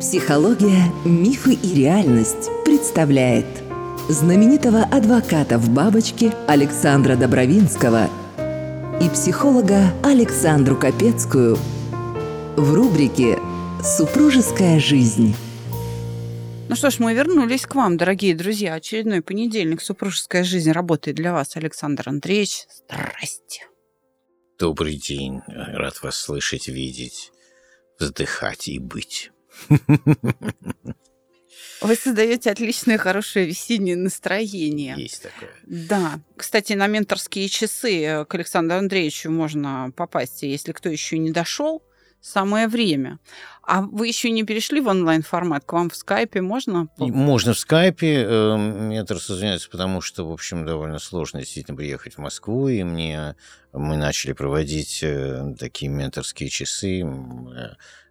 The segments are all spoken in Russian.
Психология, мифы и реальность представляет знаменитого адвоката в бабочке Александра Добровинского и психолога Александру Капецкую в рубрике «Супружеская жизнь». Ну что ж, мы вернулись к вам, дорогие друзья. Очередной понедельник «Супружеская жизнь» работает для вас, Александр Андреевич. Здрасте. Добрый день. Рад вас слышать, видеть, вздыхать и быть. Вы создаете отличное, хорошее весеннее настроение. Есть такое. Да. Кстати, на менторские часы э, к Александру Андреевичу можно попасть, если кто еще не дошел самое время. А вы еще не перешли в онлайн-формат? К вам в скайпе можно? Можно в скайпе. Метр созвоняется, потому что, в общем, довольно сложно действительно приехать в Москву, и мне мы начали проводить э, такие менторские часы.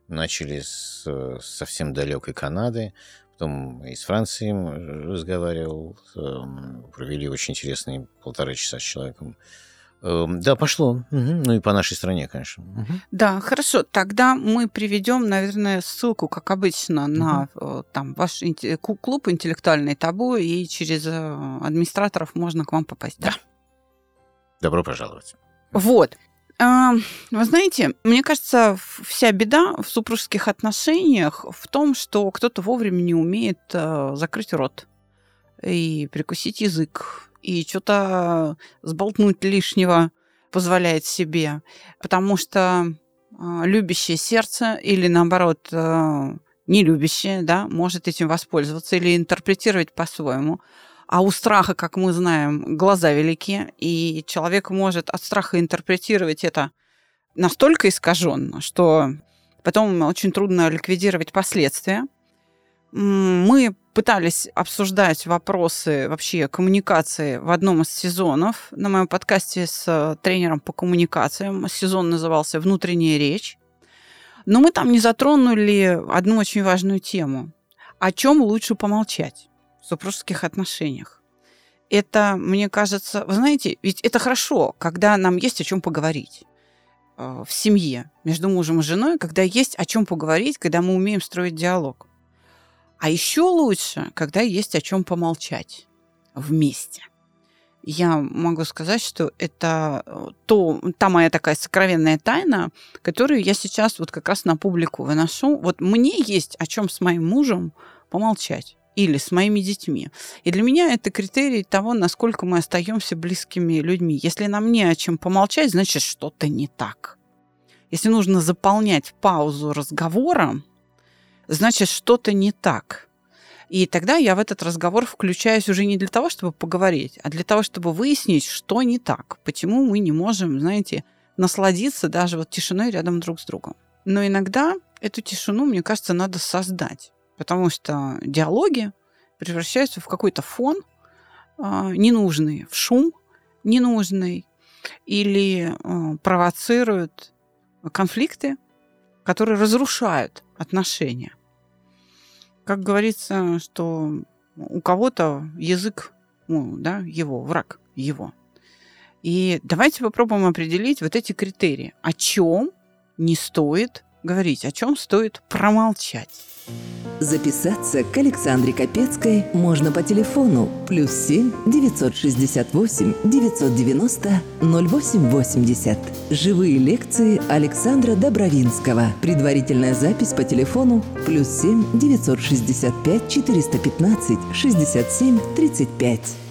Э, начали с совсем далекой Канады, потом из Франции разговаривал, эм, провели очень интересные полтора часа с человеком Эм, да, пошло. Угу. Ну и по нашей стране, конечно. Угу. Да, хорошо. Тогда мы приведем, наверное, ссылку, как обычно, угу. на э, там ваш клуб интеллектуальный табу, и через э, администраторов можно к вам попасть. Да. да. Добро пожаловать. Вот. Эм, вы знаете, мне кажется, вся беда в супружеских отношениях в том, что кто-то вовремя не умеет э, закрыть рот и прикусить язык, и что-то сболтнуть лишнего позволяет себе, потому что э, любящее сердце или наоборот э, нелюбящее, да, может этим воспользоваться или интерпретировать по-своему. А у страха, как мы знаем, глаза велики, и человек может от страха интерпретировать это настолько искаженно, что потом очень трудно ликвидировать последствия. Мы пытались обсуждать вопросы вообще коммуникации в одном из сезонов на моем подкасте с э, тренером по коммуникациям. Сезон назывался «Внутренняя речь». Но мы там не затронули одну очень важную тему. О чем лучше помолчать в супружеских отношениях? Это, мне кажется, вы знаете, ведь это хорошо, когда нам есть о чем поговорить э, в семье между мужем и женой, когда есть о чем поговорить, когда мы умеем строить диалог. А еще лучше, когда есть о чем помолчать вместе. Я могу сказать, что это э, то, та моя такая сокровенная тайна, которую я сейчас вот как раз на публику выношу. Вот мне есть о чем с моим мужем помолчать или с моими детьми. И для меня это критерий того, насколько мы остаемся близкими людьми. Если нам не о чем помолчать, значит что-то не так. Если нужно заполнять паузу разговором, значит, что-то не так. И тогда я в этот разговор включаюсь уже не для того, чтобы поговорить, а для того, чтобы выяснить, что не так, почему мы не можем, знаете, насладиться даже вот тишиной рядом друг с другом. Но иногда эту тишину, мне кажется, надо создать, потому что диалоги превращаются в какой-то фон э, ненужный, в шум ненужный, или э, провоцируют конфликты, которые разрушают отношения как говорится, что у кого-то язык, ну, да, его, враг его. И давайте попробуем определить вот эти критерии. О чем не стоит говорить, о чем стоит промолчать. Записаться к Александре Капецкой можно по телефону плюс 7 968 990 0880. Живые лекции Александра Добровинского. Предварительная запись по телефону плюс 7 965 415 67 35.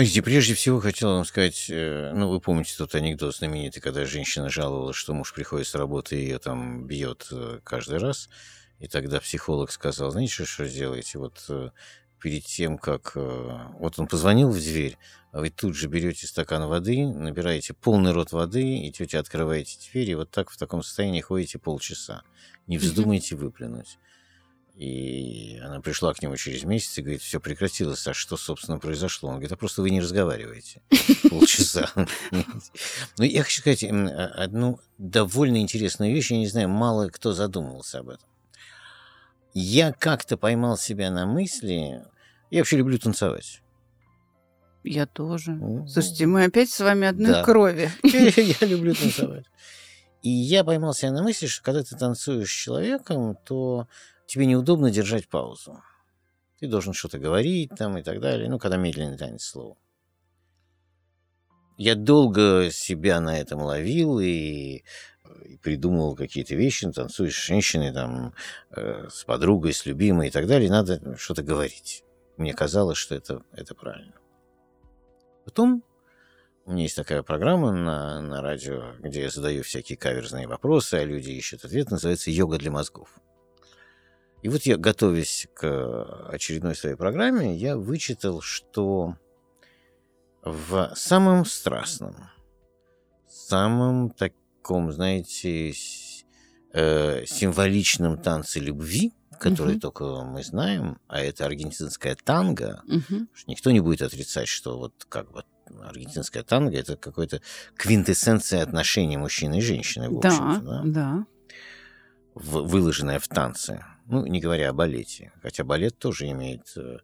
Подождите, прежде всего хотел вам сказать, э, ну, вы помните тот анекдот знаменитый, когда женщина жаловалась, что муж приходит с работы и ее там бьет э, каждый раз. И тогда психолог сказал, знаете, что, что сделаете? Вот э, перед тем, как... Вот он позвонил в дверь, а вы тут же берете стакан воды, набираете полный рот воды, идете, открываете дверь, и вот так в таком состоянии ходите полчаса. Не вздумайте выплюнуть. И она пришла к нему через месяц и говорит, все прекратилось, а что, собственно, произошло? Он говорит, а просто вы не разговариваете полчаса. Ну, я хочу сказать а, одну довольно интересную вещь, я не знаю, мало кто задумывался об этом. Я как-то поймал себя на мысли, я вообще люблю танцевать. Я тоже. Слушайте, мы опять с вами одной крови. Я люблю танцевать. И я поймал себя на мысли, что когда ты танцуешь с человеком, то тебе неудобно держать паузу. Ты должен что-то говорить там и так далее. Ну, когда медленный танец слова. Я долго себя на этом ловил и, и придумывал какие-то вещи. Ну, танцуешь с женщиной, там, э, с подругой, с любимой и так далее. Надо что-то говорить. Мне казалось, что это, это правильно. Потом у меня есть такая программа на, на радио, где я задаю всякие каверзные вопросы, а люди ищут ответ. Называется «Йога для мозгов». И вот я, готовясь к очередной своей программе, я вычитал, что в самом страстном, самом таком, знаете, э, символичном танце любви, который угу. только мы знаем, а это аргентинская танго, угу. никто не будет отрицать, что вот как бы аргентинская танго это какой-то квинтэссенция отношений мужчины и женщины, в общем-то. Да, да. да. В, выложенная в танце. Ну, не говоря о балете. Хотя балет тоже имеет э,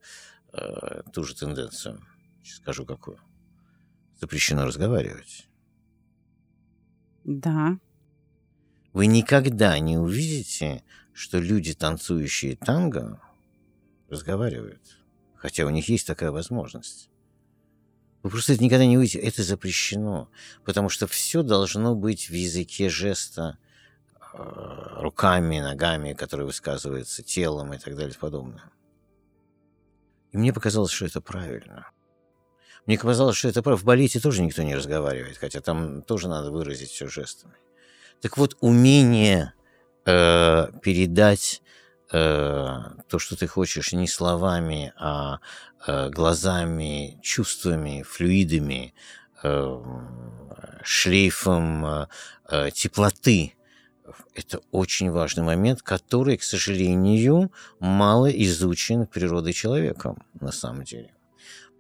э, ту же тенденцию. Сейчас скажу, какую. Запрещено разговаривать. Да. Вы никогда не увидите, что люди, танцующие танго, разговаривают. Хотя у них есть такая возможность. Вы просто это никогда не увидите. Это запрещено. Потому что все должно быть в языке жеста, руками, ногами, которые высказываются телом и так далее и подобное. И мне показалось, что это правильно. Мне показалось, что это правильно. В балете тоже никто не разговаривает, хотя там тоже надо выразить все жестами. Так вот, умение э, передать э, то, что ты хочешь, не словами, а э, глазами, чувствами, флюидами, э, шлейфом э, э теплоты это очень важный момент, который, к сожалению, мало изучен природой человека на самом деле.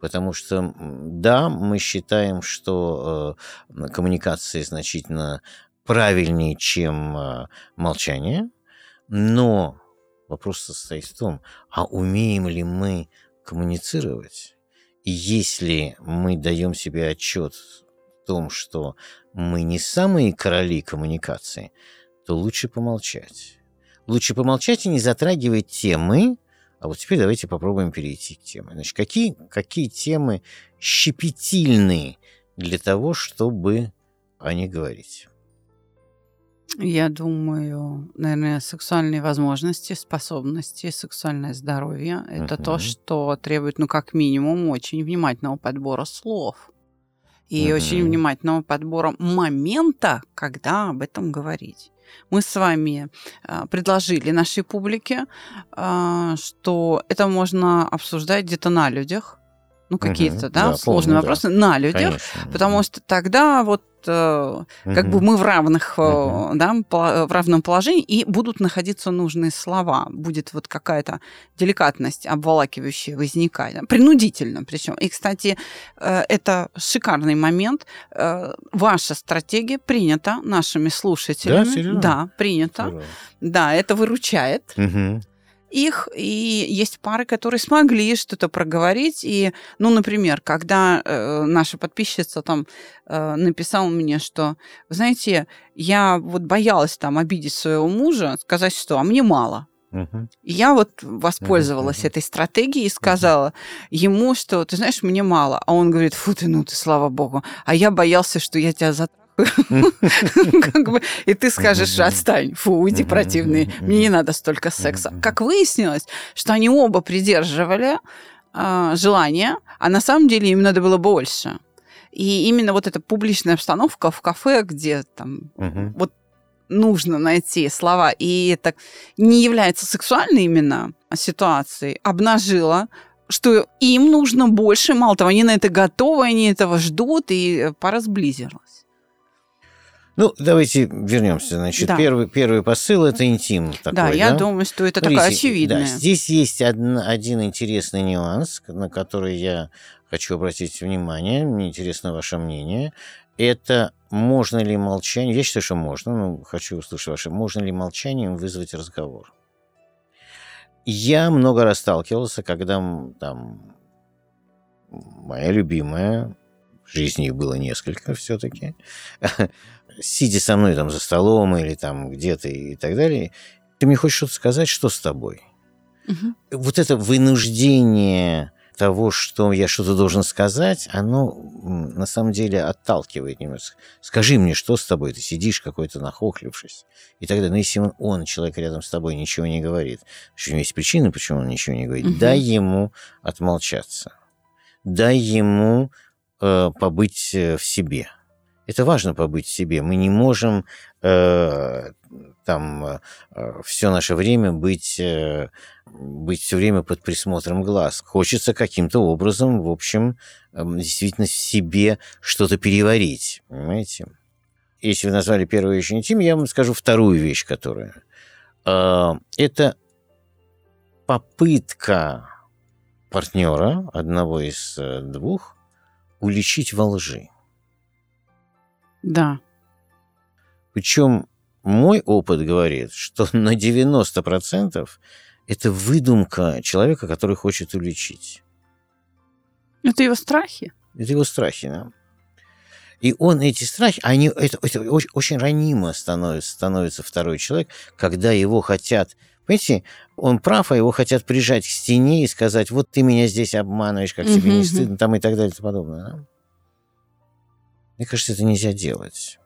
Потому что, да, мы считаем, что э, коммуникация значительно правильнее, чем э, молчание, но вопрос состоит в том, а умеем ли мы коммуницировать? И если мы даем себе отчет в том, что мы не самые короли коммуникации, то лучше помолчать. Лучше помолчать и не затрагивать темы. А вот теперь давайте попробуем перейти к теме. Значит, какие, какие темы щепетильны для того, чтобы о них говорить? Я думаю, наверное, сексуальные возможности, способности, сексуальное здоровье – это uh-huh. то, что требует, ну, как минимум, очень внимательного подбора слов и uh-huh. очень внимательного подбора момента, когда об этом говорить мы с вами а, предложили нашей публике, а, что это можно обсуждать где-то на людях, ну, какие-то, угу, да, да, сложные помню, вопросы. Да. на людях, Конечно, потому что тогда вот как угу. бы мы в равных, угу. да, в равном положении, и будут находиться нужные слова. Будет вот какая-то деликатность обволакивающая возникать. Принудительно причем. И, кстати, э, это шикарный момент. Ваша стратегия принята нашими слушателями. Да, серьезно? Да, принята. Серьезно. Да, это выручает. Угу их, и есть пары, которые смогли что-то проговорить. И, ну, например, когда э, наша подписчица там э, написала мне, что, вы знаете, я вот боялась там обидеть своего мужа, сказать, что, а мне мало. И я вот воспользовалась этой стратегией и сказала ему, что, ты знаешь, мне мало. А он говорит, фу ты, ну ты, слава богу. А я боялся, что я тебя затрагиваю и ты скажешь, отстань, фу, уйди, противный, мне не надо столько секса. Как выяснилось, что они оба придерживали э, желание, а на самом деле им надо было больше. И именно вот эта публичная обстановка в кафе, где там вот нужно найти слова, и это не является сексуальной именно ситуацией, обнажила что им нужно больше, мало того, они на это готовы, они этого ждут, и пара сблизилась. Ну, давайте вернемся. Значит, да. первый, первый посыл это интим. Такой, да, я да? думаю, что это Смотрите, такая очевидная. Да, здесь есть один, один интересный нюанс, на который я хочу обратить внимание. Мне интересно ваше мнение. Это можно ли молчание, я считаю, что можно, но хочу услышать ваше, можно ли молчанием вызвать разговор? Я много раз сталкивался, когда там моя любимая, в жизни их было несколько все-таки, сидя со мной там за столом или там где-то и так далее, ты мне хочешь что-то сказать, что с тобой? Угу. Вот это вынуждение того, что я что-то должен сказать, оно на самом деле отталкивает немножко. Скажи мне, что с тобой? Ты сидишь какой-то нахохлившись. И тогда, ну, если он, он, человек рядом с тобой, ничего не говорит, значит, у него есть причины, почему он ничего не говорит. Мгм. Дай ему отмолчаться. Дай ему э, побыть э, в себе. Это важно побыть себе. Мы не можем э, там все наше время быть, э, быть все время под присмотром глаз. Хочется каким-то образом, в общем, э, действительно в себе что-то переварить. Понимаете? Если вы назвали первую вещь интим, я вам скажу вторую вещь, которая... Э, это попытка партнера, одного из э, двух, уличить во лжи. Да. Причем мой опыт говорит, что на 90% это выдумка человека, который хочет уличить. Это его страхи? Это его страхи, да. И он эти страхи, они, это, это очень, очень ранимо становится, становится второй человек, когда его хотят... Понимаете, он прав, а его хотят прижать к стене и сказать, вот ты меня здесь обманываешь, как тебе не стыдно, там и так далее и тому подобное. Да? Мне кажется, это нельзя делать.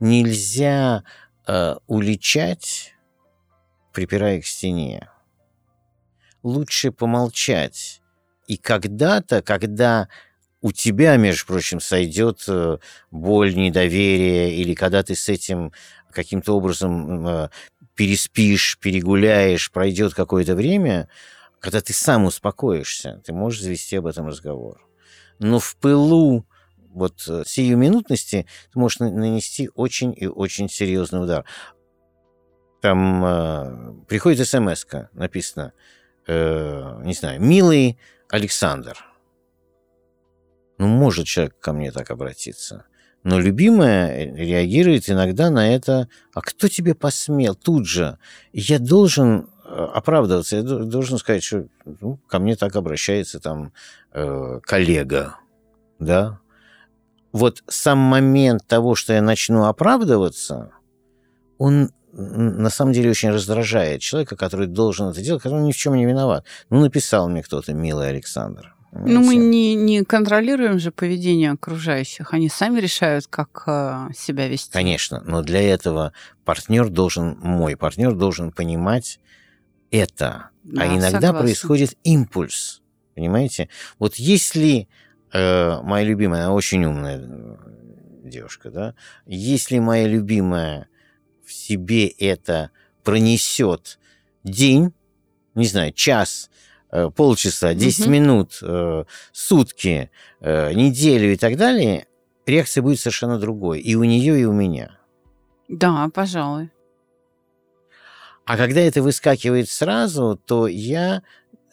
Нельзя э, уличать, припирая к стене. Лучше помолчать. И когда-то, когда у тебя, между прочим, сойдет э, боль, недоверие, или когда ты с этим каким-то образом э, переспишь, перегуляешь, пройдет какое-то время, когда ты сам успокоишься, ты можешь завести об этом разговор. Но в пылу вот э, сиюминутности ты можешь нанести очень и очень серьезный удар. Там э, приходит смс написано, э, не знаю, «Милый Александр». Ну, может человек ко мне так обратиться. Но любимая реагирует иногда на это, а кто тебе посмел? Тут же. Я должен э, оправдываться, я должен сказать, что ну, ко мне так обращается там э, коллега, да, вот сам момент того, что я начну оправдываться, он на самом деле очень раздражает человека, который должен это делать, который ни в чем не виноват. Ну, написал мне кто-то, милый Александр. Ну, мы не, не контролируем же поведение окружающих. Они сами решают, как э, себя вести. Конечно, но для этого партнер должен, мой партнер должен понимать это. Да, а иногда согласна. происходит импульс. Понимаете? Вот если э, моя любимая, она очень умная э, девушка, да, если моя любимая в себе это пронесет день, не знаю, час, э, полчаса, 10 угу. минут, э, сутки, неделю и так далее, реакция будет совершенно другой. И у нее, и у меня. Да, пожалуй. А когда это выскакивает сразу, то я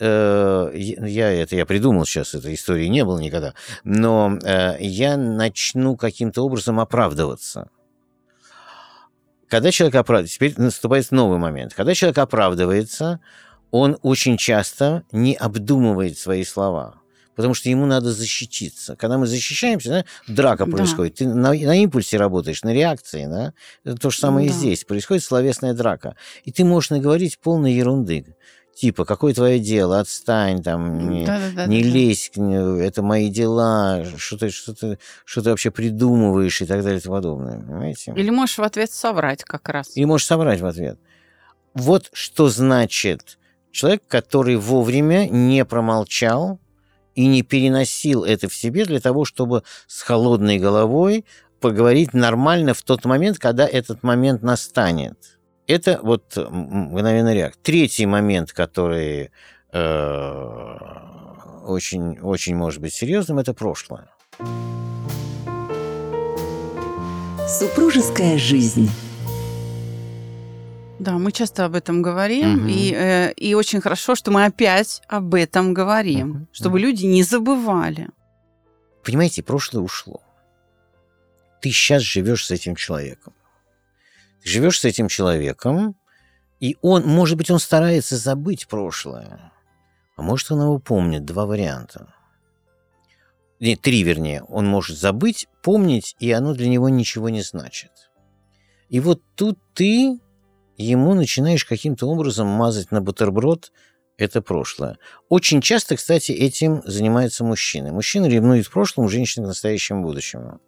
Э, я это я придумал сейчас, этой истории не было никогда, но э, я начну каким-то образом оправдываться. Когда человек оправдывается, теперь наступает новый момент. Когда человек оправдывается, он очень часто не обдумывает свои слова потому что ему надо защититься. Когда мы защищаемся, да, драка происходит. Да. Ты на, на импульсе работаешь, на реакции, да. То же самое да. и здесь. Происходит словесная драка. И ты можешь наговорить полной ерунды типа, какое твое дело, отстань, там, не, да, да, не да, лезь, да. это мои дела, что ты, что, ты, что ты вообще придумываешь и так далее и тому подобное, понимаете? Или можешь в ответ соврать как раз. Или можешь соврать в ответ. Вот что значит человек, который вовремя не промолчал и не переносил это в себе для того, чтобы с холодной головой поговорить нормально в тот момент, когда этот момент настанет. Это вот мгновенный реакт. Третий момент, который э, очень, очень может быть серьезным, это прошлое. Супружеская жизнь. Да, мы часто об этом говорим, угу. и, э, и очень хорошо, что мы опять об этом говорим, угу. чтобы угу. люди не забывали. Понимаете, прошлое ушло. Ты сейчас живешь с этим человеком. Ты живешь с этим человеком, и он, может быть, он старается забыть прошлое, а может, он его помнит. Два варианта. нет, три вернее, он может забыть, помнить, и оно для него ничего не значит. И вот тут ты ему начинаешь каким-то образом мазать на бутерброд это прошлое. Очень часто, кстати, этим занимаются мужчины. Мужчина ревнует в прошлом, женщина в настоящем будущем.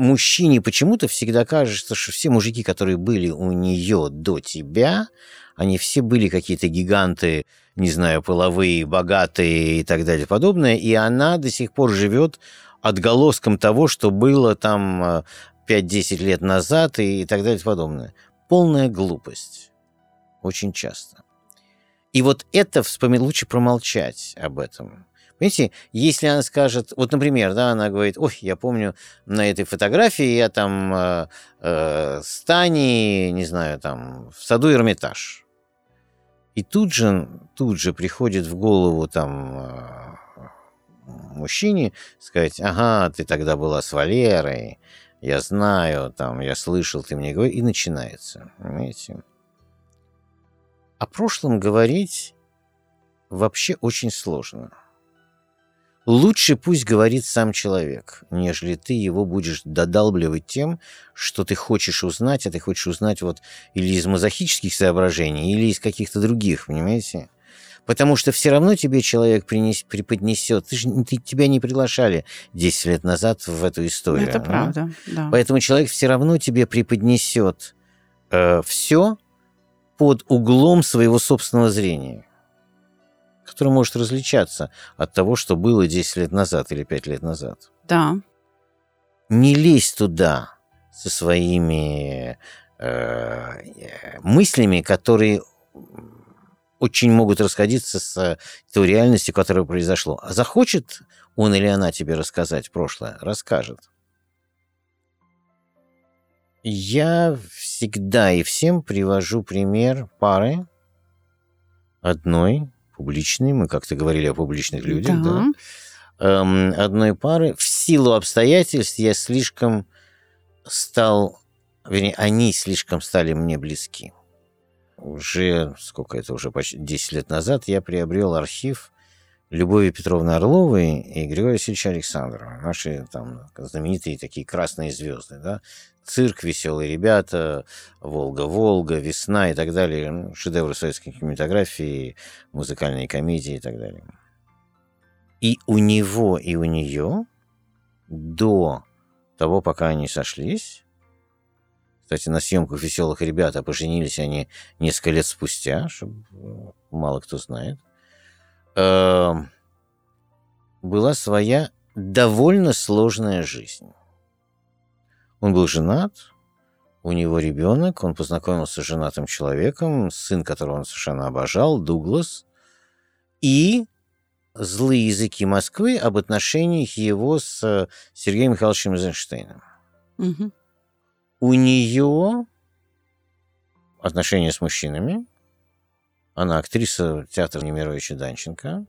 Мужчине почему-то всегда кажется, что все мужики, которые были у нее до тебя, они все были какие-то гиганты, не знаю, половые, богатые и так далее подобное, и она до сих пор живет отголоском того, что было там 5-10 э, лет назад и так далее подобное. Полная глупость. Очень часто. И вот это вспоминать лучше промолчать об этом. Понимаете, если она скажет, вот, например, да, она говорит, ой, я помню на этой фотографии я там э, э, с Таней, не знаю, там в саду Эрмитаж. И тут же, тут же приходит в голову там э, мужчине сказать, ага, ты тогда была с Валерой, я знаю, там, я слышал, ты мне говоришь, и начинается, понимаете? О прошлом говорить вообще очень сложно. Лучше пусть говорит сам человек, нежели ты его будешь додалбливать тем, что ты хочешь узнать, а ты хочешь узнать вот или из мазохических соображений, или из каких-то других, понимаете? Потому что все равно тебе человек принес, преподнесет. Ты же, ты, тебя не приглашали 10 лет назад в эту историю. Это правда, да. Поэтому человек все равно тебе преподнесет э, все под углом своего собственного зрения который может различаться от того, что было 10 лет назад или 5 лет назад. Да. Не лезь туда со своими э, мыслями, которые очень могут расходиться с той реальностью, которая произошло. А захочет он или она тебе рассказать прошлое, расскажет. Я всегда и всем привожу пример пары одной публичные, мы как-то говорили о публичных людях, да, да? Эм, одной пары. В силу обстоятельств я слишком стал, вернее, они слишком стали мне близки. Уже, сколько это, уже почти 10 лет назад я приобрел архив Любови Петровны Орловой и Григория Васильевича Александрова. Наши там знаменитые такие красные звезды, да. Цирк, веселые ребята, Волга-Волга, Весна и так далее. Ну, шедевры советской кинематографии, музыкальные комедии и так далее. И у него, и у нее до того, пока они сошлись, кстати, на съемках «Веселых ребят» а поженились они несколько лет спустя, чтобы мало кто знает, эм, была своя довольно сложная жизнь. Он был женат, у него ребенок, он познакомился с женатым человеком, сын которого он совершенно обожал, Дуглас, и злые языки Москвы об отношениях его с Сергеем Михайловичем Эйзенштейном. Угу. У нее отношения с мужчинами. Она актриса театра Немировича Данченко.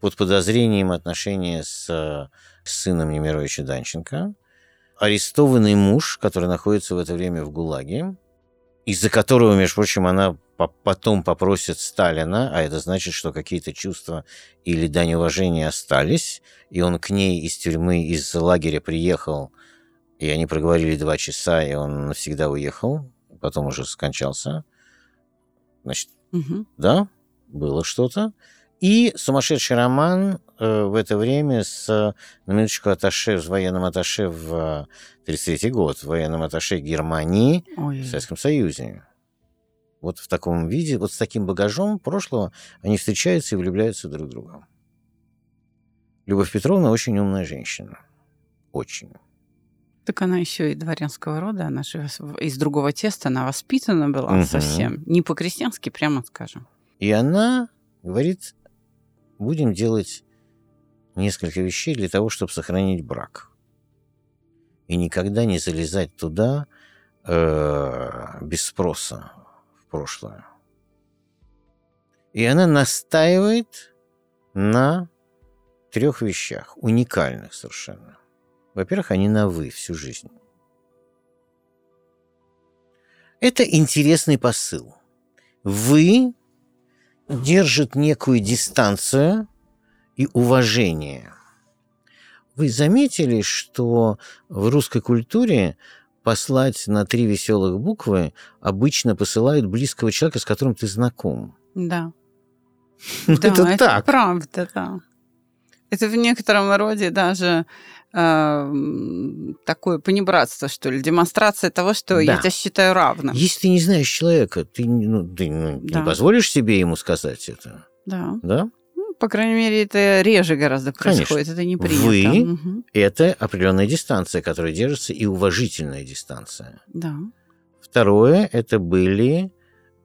Под подозрением отношения с сыном Немировича Данченко – арестованный муж, который находится в это время в ГУЛАГе, из-за которого, между прочим, она потом попросит Сталина, а это значит, что какие-то чувства или дань уважения остались, и он к ней из тюрьмы, из лагеря приехал, и они проговорили два часа, и он навсегда уехал, потом уже скончался. Значит, угу. да, было что-то. И сумасшедший роман э, в это время с, на минуточку, атташе, с военным атташе в 1933 год, военным атташе Германии Ой. в Советском Союзе. Вот в таком виде, вот с таким багажом прошлого они встречаются и влюбляются друг в друга. Любовь Петровна очень умная женщина. Очень. Так она еще и дворянского рода, она же из другого теста, она воспитана была угу. совсем. Не по-крестьянски, прямо скажем. И она говорит будем делать несколько вещей для того, чтобы сохранить брак. И никогда не залезать туда э, без спроса в прошлое. И она настаивает на трех вещах, уникальных совершенно. Во-первых, они на «вы» всю жизнь. Это интересный посыл. Вы держит некую дистанцию и уважение. Вы заметили, что в русской культуре послать на три веселых буквы обычно посылают близкого человека, с которым ты знаком? Да. Это да, это так. правда, да. Это в некотором роде даже э, такое понебратство, что ли, демонстрация того, что я Да. тебя считаю равным. Если ты не знаешь человека, ты, ну, ты ну, Да. не позволишь себе ему сказать это, Да. да? Ну, по крайней мере, это реже гораздо Конечно. происходит. Это не принято. Вы- Мгм. Это определенная дистанция, которая держится, и уважительная дистанция. Да. Второе, это были,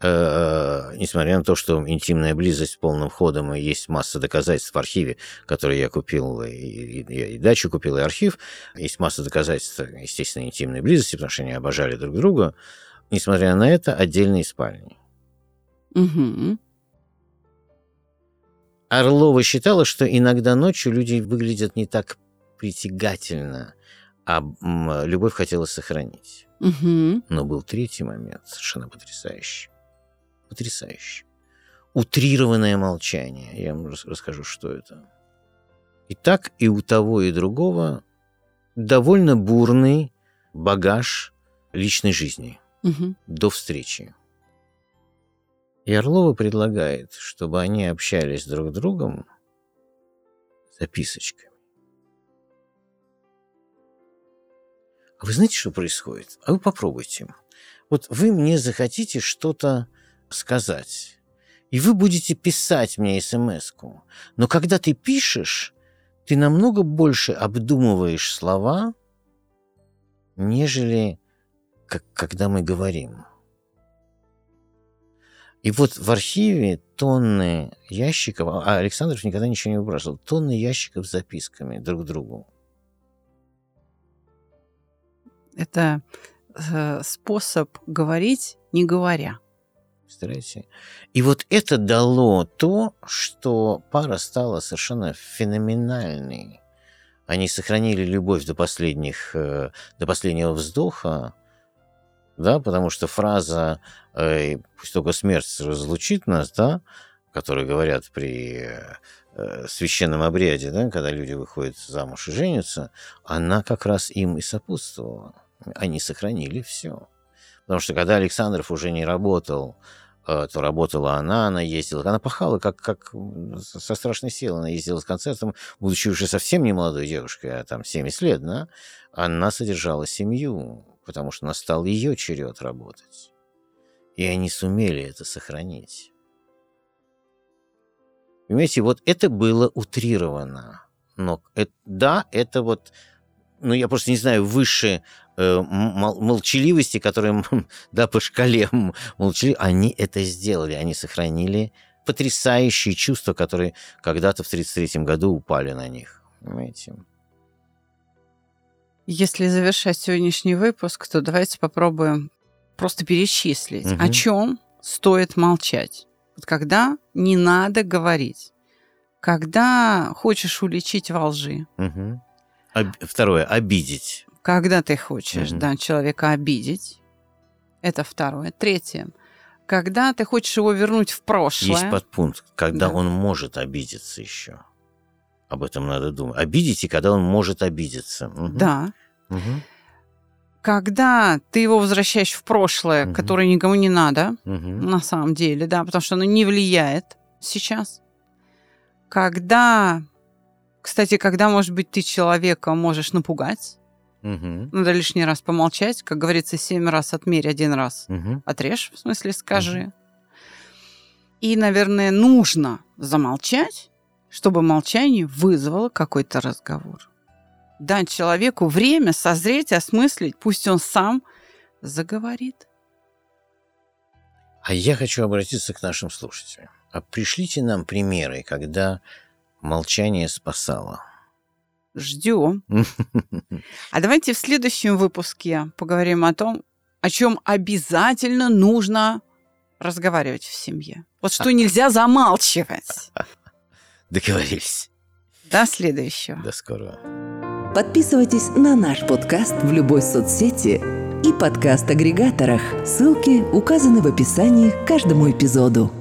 э, несмотря на то, что интимная близость полным ходом, и есть масса доказательств в архиве, которые я купил, и, и- я и дачу купил, и архив, есть масса доказательств, естественно, интимной близости, потому что они обожали друг друга. Несмотря на это, отдельные спальни. Мгм. Орлова считала, что иногда ночью люди выглядят не так притягательно, а любовь хотелось сохранить. Мгм. Но был третий момент, совершенно потрясающий. Потрясающий. Утрированное молчание. Я вам рас- расскажу, что это. И так и у того, и другого довольно бурный багаж личной жизни Мгм. до встречи. И Орлова предлагает, чтобы они общались друг с другом записочками. А вы знаете, что происходит? А вы попробуйте. Вот вы мне захотите что-то сказать, и вы будете писать мне смс-ку. Но когда ты пишешь, ты намного больше обдумываешь слова, нежели как, когда мы говорим. И вот в архиве тонны ящиков, а Александров никогда ничего не выбрасывал, тонны ящиков с записками друг к другу. Это э, способ говорить, не говоря. Представляете? И вот это дало то, что пара стала совершенно феноменальной. Они сохранили любовь до последних, э, до последнего вздоха, да, потому что фраза э, «пусть только смерть разлучит нас», да, которые говорят при э, священном обряде, да, когда люди выходят замуж и женятся, она как раз им и сопутствовала. Они сохранили все. Потому что когда Александров уже не работал, э, то работала она, она ездила, она пахала как, как со страшной силой, она ездила с концертом, будучи уже совсем не молодой девушкой, а там 70 лет, да, она содержала семью, потому что настал ее черед работать. И они сумели это сохранить. Понимаете, вот это было утрировано. Но это, да, это вот, ну я просто не знаю, выше э, мол- молчаливости, которые, да, по шкале молчали, они это сделали, они сохранили потрясающие чувства, которые когда-то в 1933 году упали на них. Понимаете? Если завершать сегодняшний выпуск, то давайте попробуем просто перечислить, Мгм. о чем стоит молчать. Вот когда не надо говорить. Когда хочешь уличить во лжи. Мгм. Об- Второе. Обидеть. Когда ты хочешь, Мгм. да, человека обидеть. Это второе. Третье. Когда ты хочешь его вернуть в прошлое. Есть подпункт, когда Да. он может обидеться еще. Об этом надо думать. Обидеть, и когда он может обидеться. Мгм. Да. Мгм. Когда ты его возвращаешь в прошлое, Мгм. которое никому не надо, Мгм. на самом деле, да, потому что оно не влияет сейчас. Когда, кстати, когда, может быть, ты человека можешь напугать, Мгм. надо лишний раз помолчать, как говорится, семь раз отмерь, один раз Мгм. отрежь, в смысле скажи. И, наверное, нужно замолчать, чтобы молчание вызвало какой-то разговор. Дать человеку время созреть, осмыслить, пусть он сам заговорит. А я хочу обратиться к нашим слушателям. А пришлите нам примеры, когда молчание спасало. Ждем. А давайте в следующем выпуске поговорим о том, о чем обязательно нужно разговаривать в семье. Вот что нельзя замалчивать. Договорились. До следующего. До скорого. Подписывайтесь на наш подкаст в любой соцсети и подкаст-агрегаторах. Ссылки указаны в описании к каждому эпизоду.